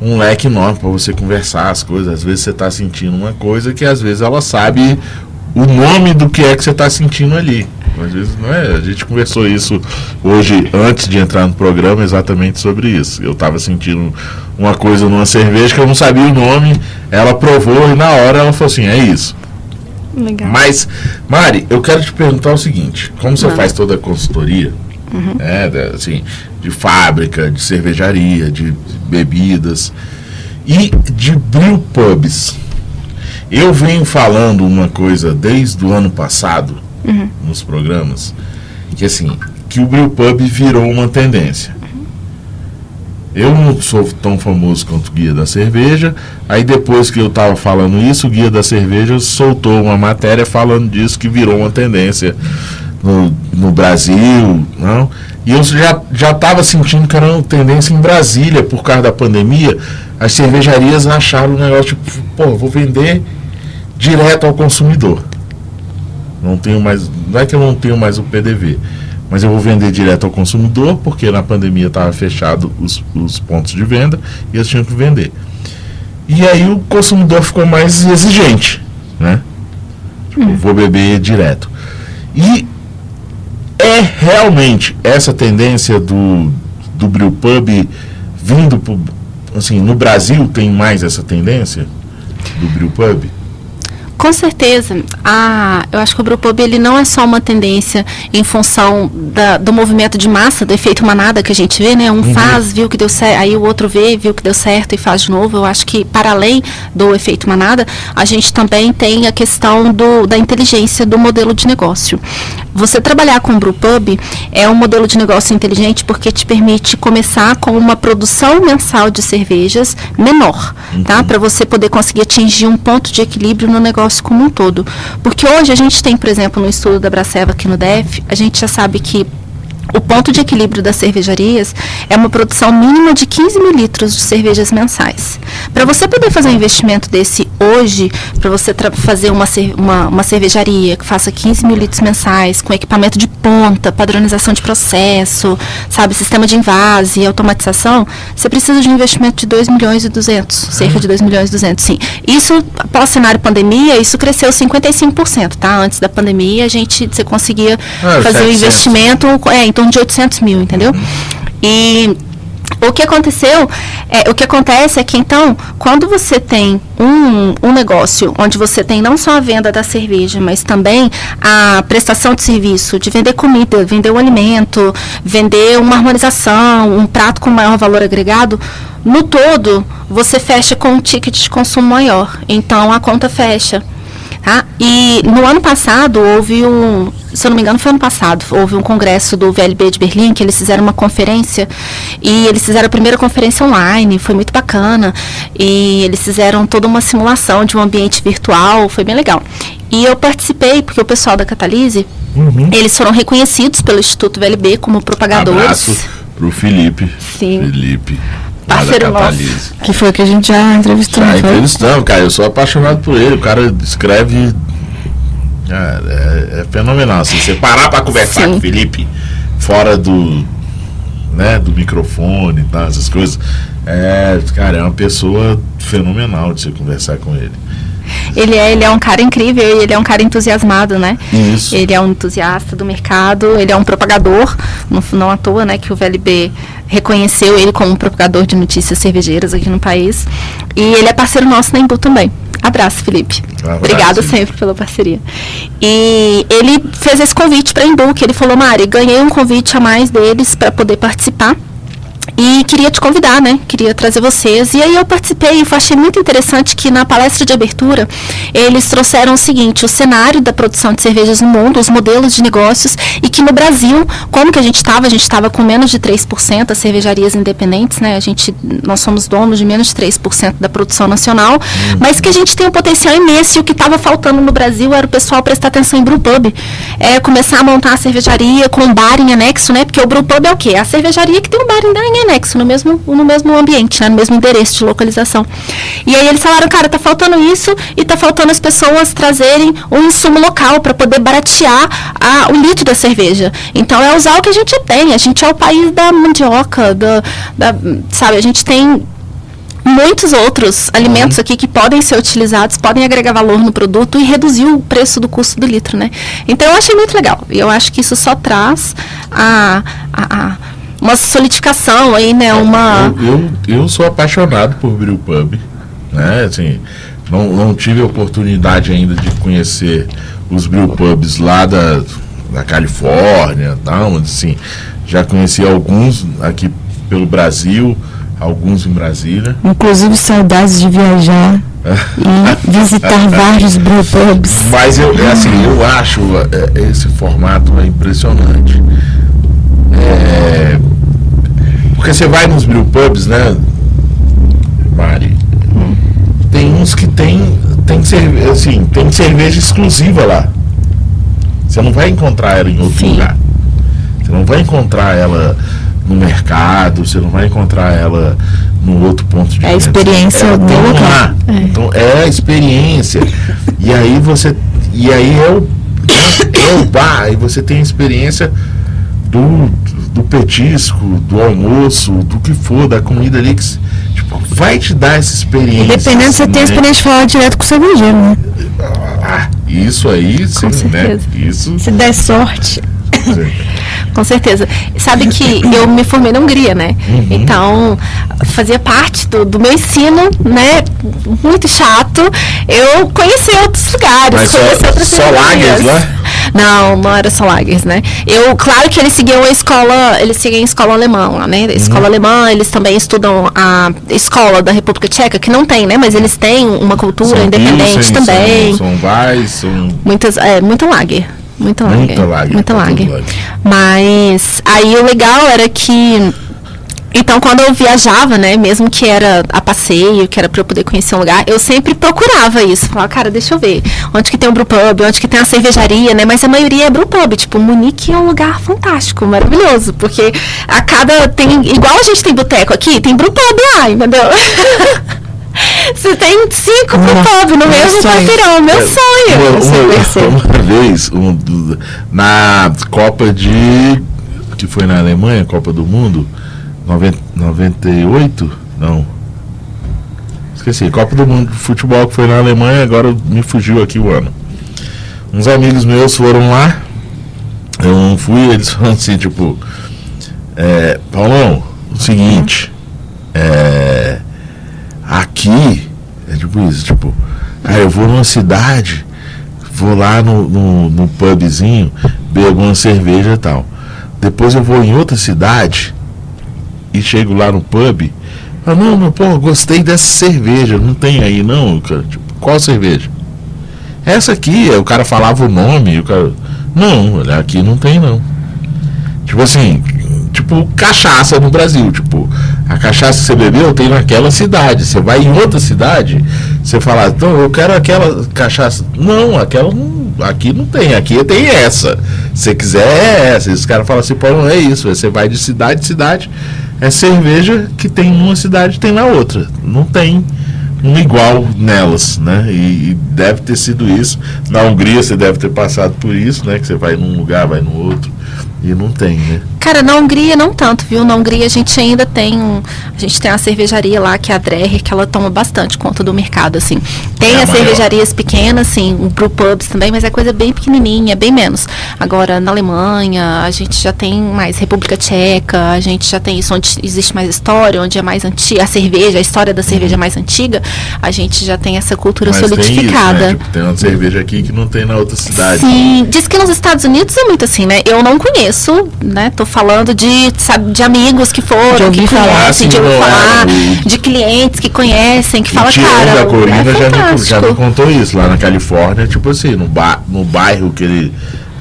um leque enorme pra você conversar as coisas. Às vezes você tá sentindo uma coisa que às vezes ela sabe o nome do que é que você está sentindo ali. Às vezes não é. A gente conversou isso hoje, antes de entrar no programa, exatamente sobre isso. Eu estava sentindo uma coisa numa cerveja que eu não sabia o nome, ela provou e na hora ela falou assim: é isso. Legal. Mas, Mari, eu quero te perguntar o seguinte: como você faz toda a consultoria, né, da- assim, de fábrica, de cervejaria, de bebidas. E de brew pubs, eu venho falando uma coisa desde o ano passado nos programas, que assim, que o brew pub virou uma tendência. Eu não sou tão famoso quanto o Guia da Cerveja. Aí depois que eu estava falando isso, o Guia da Cerveja soltou uma matéria falando disso que virou uma tendência no, no Brasil, não? E eu já já estava sentindo que era uma tendência em Brasília por causa da pandemia. As cervejarias acharam um negócio tipo, pô, vou vender direto ao consumidor. Não tenho mais, não é que eu não tenho mais o PDV, mas eu vou vender direto ao consumidor, porque na pandemia estava fechado os, os pontos de venda e eles tinham que vender. E aí o consumidor ficou mais exigente. Tipo, vou beber direto. E é realmente essa tendência do, do brewpub vindo pro, assim, no Brasil tem mais essa tendência do brewpub? Com certeza. A, eu acho que o Brewpub ele não é só uma tendência em função da, do movimento de massa, do efeito manada que a gente vê, né? Um faz, viu que deu certo, aí o outro vê, viu que deu certo e faz de novo. Eu acho que, para além do efeito manada, a gente também tem a questão do, da inteligência do modelo de negócio. Você trabalhar com o Brewpub é um modelo de negócio inteligente porque te permite começar com uma produção mensal de cervejas menor, tá? Para você poder conseguir atingir um ponto de equilíbrio no negócio como um todo. Porque hoje a gente tem, por exemplo, no estudo da Braceva aqui no DEF, a gente já sabe que o ponto de equilíbrio das cervejarias é uma produção mínima de 15 mil litros de cervejas mensais. Para você poder fazer um investimento desse hoje, para você fazer uma, uma, uma, cervejaria que faça 15 mil litros mensais, com equipamento de ponta, padronização de processo, sabe, sistema de invase e automatização, você precisa de um investimento de 2 milhões e 200, cerca de 2 milhões e 200, sim. Isso, após cenário pandemia, isso cresceu 55%, tá? Antes da pandemia, a gente, você conseguia ah, fazer o um investimento, é, torno de 800 mil, entendeu? E o que aconteceu, é, o que acontece é que então, quando você tem um, um negócio onde você tem não só a venda da cerveja, mas também a prestação de serviço, de vender comida, vender o um alimento, vender uma harmonização, um prato com maior valor agregado, no todo você fecha com um ticket de consumo maior. Então a conta fecha. Tá? E no ano passado houve um, se eu não me engano, foi ano passado, houve um congresso do VLB de Berlim, que eles fizeram uma conferência, e eles fizeram a primeira conferência online, foi muito bacana, e eles fizeram toda uma simulação de um ambiente virtual, foi bem legal. E eu participei, porque o pessoal da Catalise, uhum. eles foram reconhecidos pelo Instituto VLB como propagadores. Abraço pro Felipe. Sim. Felipe parceiro nosso. Que foi que a gente já entrevistou. Já entrevistamos, cara. Eu sou apaixonado por ele. O cara escreve é, é, é fenomenal. Assim, você parar para conversar Sim. com o Felipe fora do, né, do microfone e tal, essas coisas. É, cara, é uma pessoa fenomenal de você conversar com ele. Ele é, ele é um cara incrível e ele é um cara entusiasmado, né? Isso. Ele é um entusiasta do mercado, ele é um propagador, não, não à toa, né, que o VLB reconheceu ele como um propagador de notícias cervejeiras aqui no país. E ele é parceiro nosso na Embu também. Abraço, Felipe. Um Obrigado sempre pela parceria. E ele fez esse convite para a Embu, que ele falou, Mari, ganhei um convite a mais deles para poder participar. E queria te convidar, né? Queria trazer vocês. E aí eu participei e achei muito interessante que na palestra de abertura eles trouxeram o seguinte, o cenário da produção de cervejas no mundo, os modelos de negócios e que no Brasil, como que a gente estava? A gente estava com menos de 3% as cervejarias independentes, né? A gente, nós somos donos de menos de 3% da produção nacional, uhum. mas que a gente tem um potencial imenso e o que estava faltando no Brasil era o pessoal prestar atenção em brewpub. É, começar a montar a cervejaria com um bar em anexo, né? Porque o brewpub é o quê? É a cervejaria que tem um bar em anexo, no mesmo, no mesmo ambiente, né? no mesmo endereço de localização. E aí eles falaram, cara, tá faltando isso e tá faltando as pessoas trazerem um insumo local para poder baratear a, o litro da cerveja. Então é usar o que a gente tem. A gente é o país da mandioca, da, da sabe, a gente tem muitos outros alimentos aqui que podem ser utilizados, podem agregar valor no produto e reduzir o preço do custo do litro, né? Então eu achei muito legal. E eu acho que isso só traz a, a, a uma solidificação aí, né? Uma... Eu, eu, eu sou apaixonado por Brew Pub, né? Assim, não, não tive a oportunidade ainda de conhecer os Brew Pubs lá da, da Califórnia, tal, assim, já conheci alguns aqui pelo Brasil, alguns em Brasília. Inclusive saudades de viajar e visitar vários brewpubs. Mas eu, é assim, eu acho é, esse formato é impressionante. É, porque você vai nos brewpubs, né, Mari? Tem uns que tem, tem, cerveja, assim, tem cerveja exclusiva lá. Você não vai encontrar ela em outro Sim. lugar. Você não vai encontrar ela no mercado, você não vai encontrar ela no outro ponto de É a experiência do local. É. Então é a experiência. e aí você. E aí é o, é o bar, e você tem a experiência do, do petisco, do almoço, do que for, da comida ali que. Tipo, vai te dar essa experiência. Dependendo se você tem a né? experiência de falar direto com o cervejeiro, né? Ah, isso aí, sim, né? certeza. Isso. Se der sorte. Com certeza. Sabe que eu me formei na Hungria, né? Uhum. Então, fazia parte do, do meu ensino, né? Muito chato. Eu conheci outros lugares, Mas só- conheci outras só cervejarias. lagers lá? Não, não era só lagers, né? Eu, claro que eles seguiam a escola, eles seguem a escola alemã lá, né? A Uhum. escola alemã, eles também estudam a escola da República Tcheca, que não tem, né? Mas eles têm uma cultura São independente Pilsen, também. São, são Weiss, são. Muitas, é, muito lager. Muita lager. Muita lager, Muita tá lager. Mas aí o legal era que. Então, quando eu viajava, né, mesmo que era a passeio, que era para eu poder conhecer um lugar, eu sempre procurava isso. Falava, cara, deixa eu ver, onde que tem um brewpub, onde que tem a cervejaria, né, mas a maioria é brewpub. Tipo, Munique é um lugar fantástico, maravilhoso, porque a cada, tem, igual a gente tem boteco aqui, tem brewpub lá, entendeu? Você tem cinco brewpub no meu mesmo sonho. quarteirão, meu sonho. Uma, Você uma- uma vez, um na Copa de. que foi na Alemanha, Copa do Mundo, 90, 98? Não. Esqueci, Copa do Mundo de Futebol que foi na Alemanha, agora me fugiu aqui o ano. Uns amigos meus foram lá, eu não fui, eles falaram assim, tipo, é, Paulão, o seguinte, é, aqui, é tipo isso, tipo, aí eu vou numa cidade, vou lá no, no, no pubzinho, bebo uma cerveja e tal. Depois eu vou em outra cidade e chego lá no pub. Ah, não, não, pô, gostei dessa cerveja. Não tem aí não, cara. Tipo, qual cerveja? Essa aqui, aí o cara falava o nome, o cara. Não, aqui não tem não. Tipo assim, tipo cachaça no Brasil. Tipo, a cachaça que você bebeu tem naquela cidade. Você vai em outra cidade, você fala, então eu quero aquela cachaça. Não, aquela não, aqui não tem, aqui tem essa. Se você quiser é essa. E os caras falam assim, pô, não é isso. Você vai de cidade em cidade, é cerveja que tem numa cidade tem na outra. Não tem um igual nelas, né? E, e deve ter sido isso. Na Hungria você deve ter passado por isso, né? Que você vai num lugar, vai no outro. E não tem, né? Cara, na Hungria não tanto, viu? Na Hungria a gente ainda tem um. A gente tem a cervejaria lá, que é a Dreher, que ela toma bastante conta do mercado, assim. Tem É as cervejarias pequenas, assim, um brew pubs também, mas é coisa bem pequenininha, bem menos. Agora, na Alemanha, a gente já tem mais República Tcheca, a gente já tem isso onde existe mais história, onde é mais antiga, a cerveja, a história da cerveja é mais antiga, a gente já tem essa cultura Mas tem isso, solidificada. né? Tipo, tem uma cerveja aqui que não tem na outra cidade. Sim, diz que nos Estados Unidos é muito assim, né? Eu não conheço, né? Tô falando de, sabe, de amigos que foram, que conhecem, de assim, ouvir falar, é, o- de clientes que conhecem, que fala, o Tião cara, da Corina é já, me, já me contou isso lá na Califórnia, tipo assim, no, ba no bairro que ele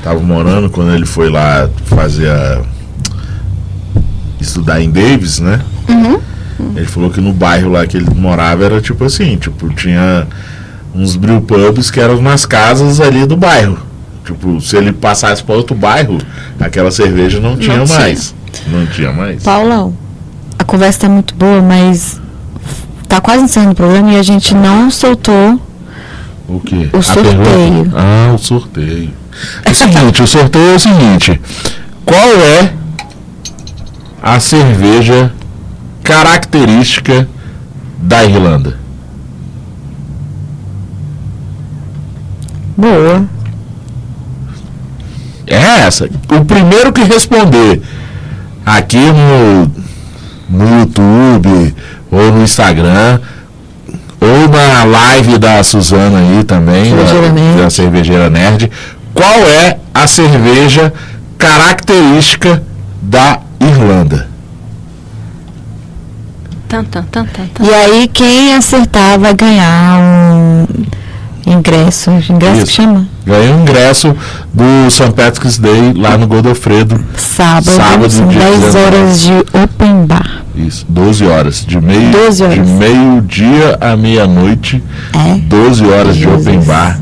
tava morando, quando ele foi lá fazer a. estudar em Davis, né? Uhum. Ele falou que no bairro lá que ele morava era tipo assim, tipo, tinha uns brew pubs que eram nas casas ali do bairro. Tipo, se ele passasse para outro bairro, aquela cerveja não tinha tinha. mais. Não tinha mais. Paulão, a conversa tá muito boa, mas tá quase encerrando o programa e a gente não soltou O quê? O sorteio. Ah, o sorteio. É o seguinte, o sorteio é o seguinte. Qual é a cerveja característica da Irlanda? boa. É essa. O primeiro que responder aqui no, no YouTube ou no Instagram ou na live da Suzana aí também, Cervejeira da, Nerd. da Cervejeira Nerd, qual é a cerveja característica da Irlanda? Tan, tan, tan, tan, tan. E aí quem acertar vai ganhar um ingresso. Ingresso Isso. que chama? Ganhei um ingresso do St. Patrick's Day lá no Godofredo. Sábado, Sábado, são dia 10 19. horas de open bar. Isso, 12 horas. De meio 12 horas. de meio-dia à meia-noite. É. 12 horas de open bar.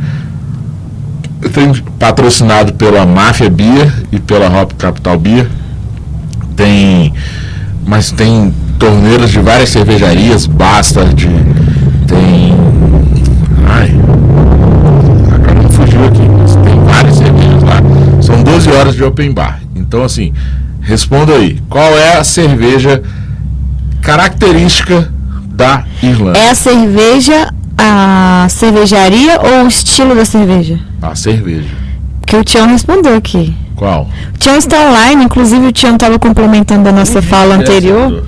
Tem patrocinado pela Máfia Beer e pela Hop Capital Beer. Tem. Mas tem torneiras de várias cervejarias, Bastard, tem. São 12 horas de open bar. Então assim, responda aí. Qual é a cerveja característica da Irlanda? É a cerveja, a cervejaria ou o estilo da cerveja? A cerveja. Porque o Tião respondeu aqui. Qual? O Tião está online, inclusive o Tião estava complementando a nossa fala anterior,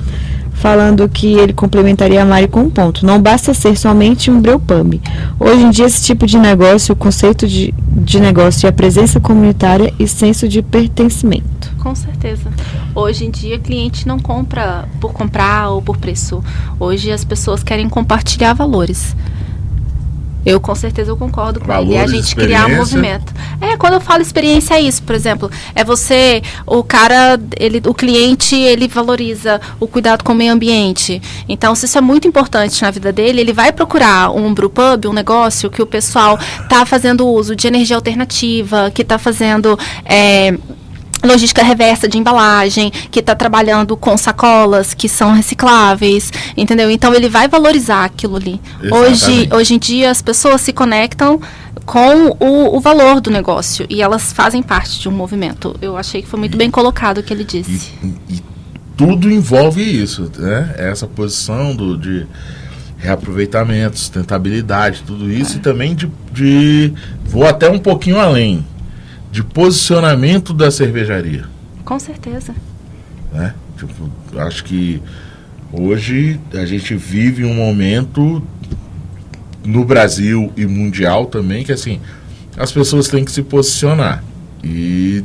falando que ele complementaria a Mari com um ponto. Não basta ser somente um brewpub. Hoje em dia, esse tipo de negócio, o conceito de, de negócio e a presença comunitária e senso de pertencimento. Com certeza. Hoje em dia, cliente não compra por comprar ou por preço. Hoje as pessoas querem compartilhar valores. Eu com certeza eu concordo com ele. E a Valores, gente criar um movimento. É, quando eu falo experiência é isso, por exemplo, é você, o cara, ele, o cliente, ele valoriza o cuidado com o meio ambiente. Então, se isso é muito importante na vida dele, ele vai procurar um brewpub, um negócio que o pessoal tá fazendo uso de energia alternativa, que tá fazendo é, logística reversa de embalagem, que está trabalhando com sacolas que são recicláveis, entendeu? Então ele vai valorizar aquilo ali. Hoje, Exatamente. hoje em dia as pessoas se conectam com o, o valor do negócio e elas fazem parte de um movimento. Eu achei que foi muito bem colocado o que ele E, disse. e tudo envolve isso, né? Essa posição do, de reaproveitamento, sustentabilidade, tudo isso, e também de, de. Vou até um pouquinho além. De posicionamento da cervejaria. Com certeza. né? Tipo, acho que hoje a gente vive um momento no Brasil e mundial também que assim as pessoas têm que se posicionar e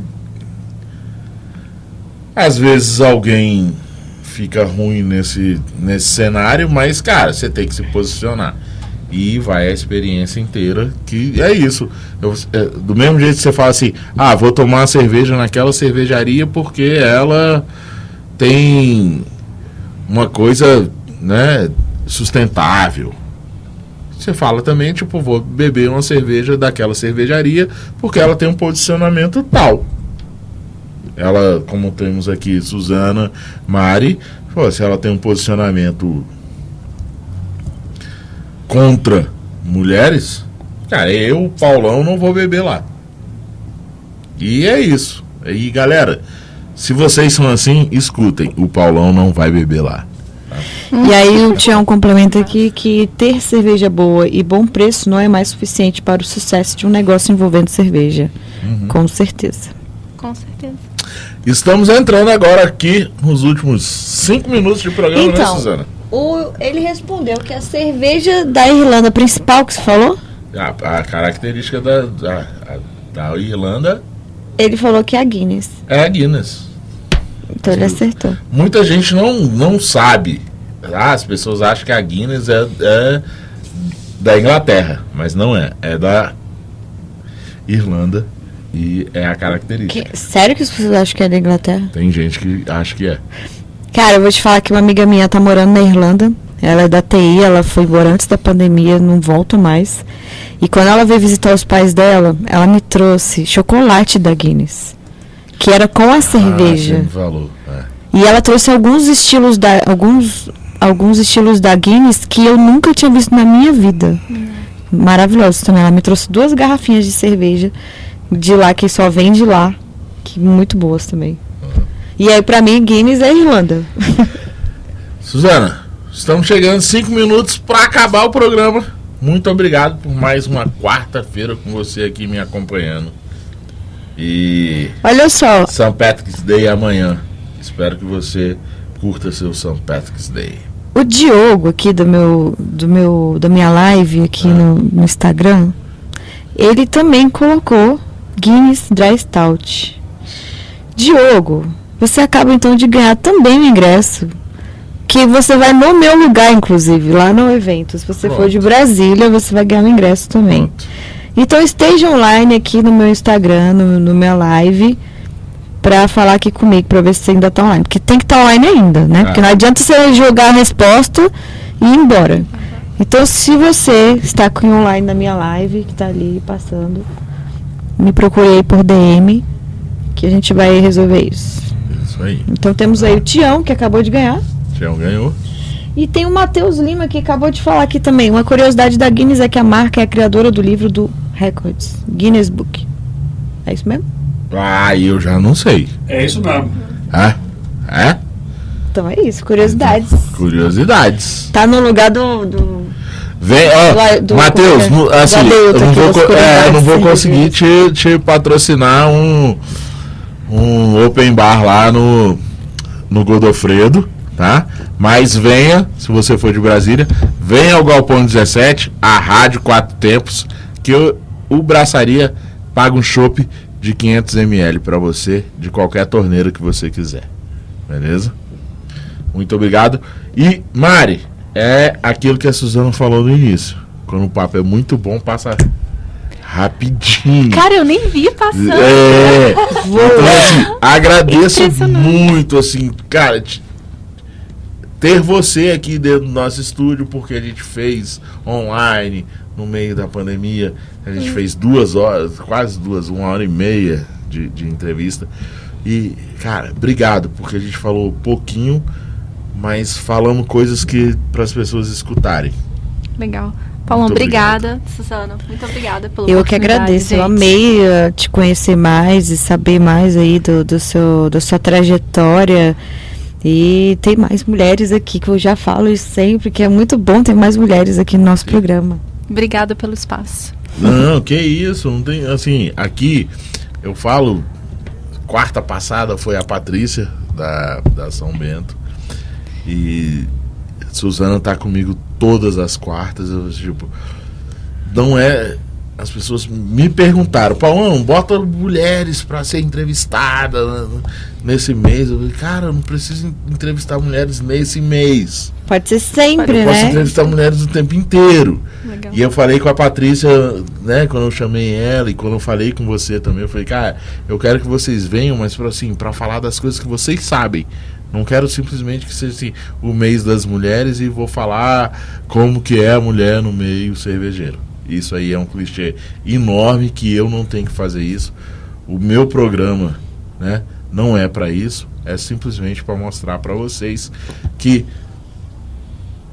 às vezes alguém fica ruim nesse nesse cenário, mas cara, você tem que se posicionar. E vai a experiência inteira, que é isso. Eu- é, do mesmo jeito que você fala assim, ah, vou tomar uma cerveja naquela cervejaria porque ela tem uma coisa, né, sustentável. Você fala também, tipo, vou beber uma cerveja daquela cervejaria porque ela tem um posicionamento tal. Ela, como temos aqui Suzana, Mari, pô, se ela tem um posicionamento contra mulheres, cara, eu, Paulão, não vou beber lá. E é isso. E galera, se vocês são assim, escutem, o Paulão não vai beber lá. E aí o Tião complementa aqui que ter cerveja boa e bom preço não é mais suficiente para o sucesso de um negócio envolvendo cerveja. Com certeza. Com certeza. Estamos entrando agora aqui nos últimos cinco minutos de programa, né, Então. Suzana? O, ele respondeu que a cerveja da Irlanda principal que você falou, A, a característica da, da, da Irlanda ele falou que é a Guinness. é a Guinness. Então ele acertou. Muita gente não, não sabe. Ah, as pessoas acham que a Guinness é, é da Inglaterra, mas não é. É da Irlanda e é a característica. Que- sério que as pessoas acham que é da Inglaterra? Tem gente que acha que é. Cara, eu vou te falar que uma amiga minha tá morando na Irlanda. Ela é da TI, ela foi embora antes da pandemia, não volta mais. E quando ela veio visitar os pais dela, ela me trouxe chocolate da Guinness. Que era com a cerveja. Ah, você me falou. É. E ela trouxe alguns estilos da alguns alguns estilos da Guinness que eu nunca tinha visto na minha vida. Maravilhosos também. Ela me trouxe duas garrafinhas de cerveja de lá que só vende lá, que muito boas também. E aí pra mim Guinness é Irlanda. Suzana, estamos chegando cinco minutos para acabar o programa. Muito obrigado por mais uma quarta-feira com você aqui me acompanhando. E Olha só, St. Patrick's Day é amanhã. Espero que você curta seu St. Patrick's Day. o Diogo aqui do meu do meu da minha live aqui no, no Instagram, ele também colocou Guinness Dry Stout. Diogo, você acaba então de ganhar também o ingresso. Que você vai no meu lugar, inclusive, lá no evento. Se você for Pronto. de Brasília, você vai ganhar o ingresso também. Pronto. Então esteja online aqui no meu Instagram, no, no minha live, pra falar aqui comigo, pra ver se você ainda tá online. Porque tem que estar online ainda, né? Ah. Porque não adianta você jogar a resposta e ir embora. Então, se você está aqui online na minha live, que tá ali passando, me procure aí por DM, que a gente vai resolver isso. Isso aí. Então, temos aí o Tião, que acabou de ganhar. Tião ganhou. E tem o Matheus Lima, que acabou de falar aqui também. Uma curiosidade da Guinness é que a marca é a criadora do livro do Records, Guinness Book. É isso mesmo? Ah, eu já não sei. É isso mesmo. É? É? Então é isso, curiosidades. Curiosidades. Tá no lugar do. do... Vem, ó, Matheus, assim, eu não vou, é, eu não vou conseguir te, te patrocinar um, um open bar lá no, no Godofredo, tá? Mas venha, se você for de Brasília, venha ao Galpão 17, a Rádio Quatro Tempos, que o, o Braçaria paga um chopp de 500ml para você, de qualquer torneira que você quiser. Beleza? Muito obrigado. E, Mari, é aquilo que a Suzana falou no início. Quando o papo é muito bom, passa rapidinho. Cara, eu nem vi passando. É. Então, assim, agradeço muito, assim, cara, te- ter você aqui dentro do nosso estúdio, porque a gente fez online, no meio da pandemia. A gente fez duas horas, quase duas, uma hora e meia de, de entrevista. E, cara, obrigado, porque a gente falou pouquinho, mas falamos coisas que para as pessoas escutarem. Legal. Paulão, Muito obrigada. Suzana, muito obrigada pela Eu que agradeço, eu gente. amei eh, te conhecer mais e saber mais aí do, do seu, da sua trajetória. E tem mais mulheres aqui, que eu já falo isso sempre, que é muito bom ter mais mulheres aqui no nosso programa. Obrigada pelo espaço. Não, que isso, não tem. Assim, aqui eu falo, quarta passada foi a Patrícia da, da São Bento. E Suzana tá comigo todas as quartas. Eu, tipo, não é. As pessoas me perguntaram, Paulão, bota mulheres para ser entrevistada nesse mês. Eu falei, cara, eu não preciso entrevistar mulheres nesse mês. Pode ser sempre, Eu posso né? entrevistar mulheres o tempo inteiro. Legal. E eu falei com a Patrícia, né, quando eu chamei ela e quando eu falei com você também, eu falei, cara, eu quero que vocês venham, mas pra, assim, para falar das coisas que vocês sabem. Não quero simplesmente que seja assim, o mês das mulheres e vou falar como que é a mulher no meio cervejeiro. Isso aí é um clichê enorme que eu não tenho que fazer isso. O meu programa, né, não é para isso, é simplesmente para mostrar para vocês que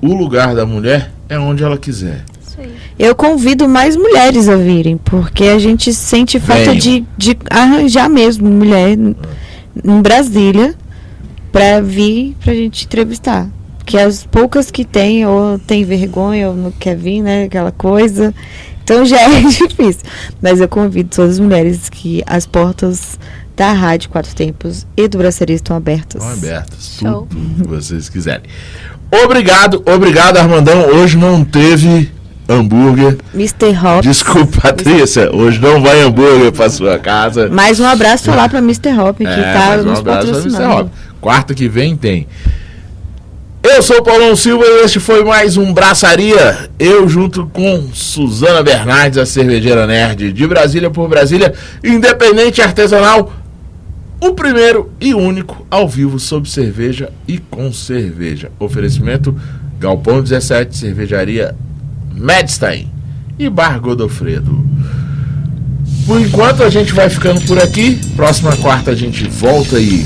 o lugar da mulher é onde ela quiser. Isso aí. Eu convido mais mulheres a virem, porque a gente sente falta de, de arranjar mesmo mulher em- em Brasília pra vir pra gente entrevistar. Porque as poucas que tem, ou tem vergonha, ou não quer vir, né? Aquela coisa. Então já é difícil. Mas eu convido todas as mulheres que as portas da Rádio Quatro Tempos e do Braceria estão abertas. Estão abertas. Show. Tudo que vocês quiserem. Obrigado, obrigado, Armandão. Hoje não teve hambúrguer. Mr. Hop. Desculpa, Patrícia. Hoje não vai hambúrguer pra sua casa. Mais um abraço lá pra Mr. Hop, que É, tá um nos patrocinando. Quarta que vem tem. Eu sou o Paulão Silva e este foi mais um Braçaria. Eu junto com Suzana Bernardes, a cervejeira nerd de Brasília por Brasília, independente artesanal. O primeiro e único ao vivo sobre cerveja e com cerveja. Oferecimento Galpão 17, Cervejaria Medstein e Bar Godofredo. Por enquanto a gente vai ficando por aqui. Próxima quarta a gente volta e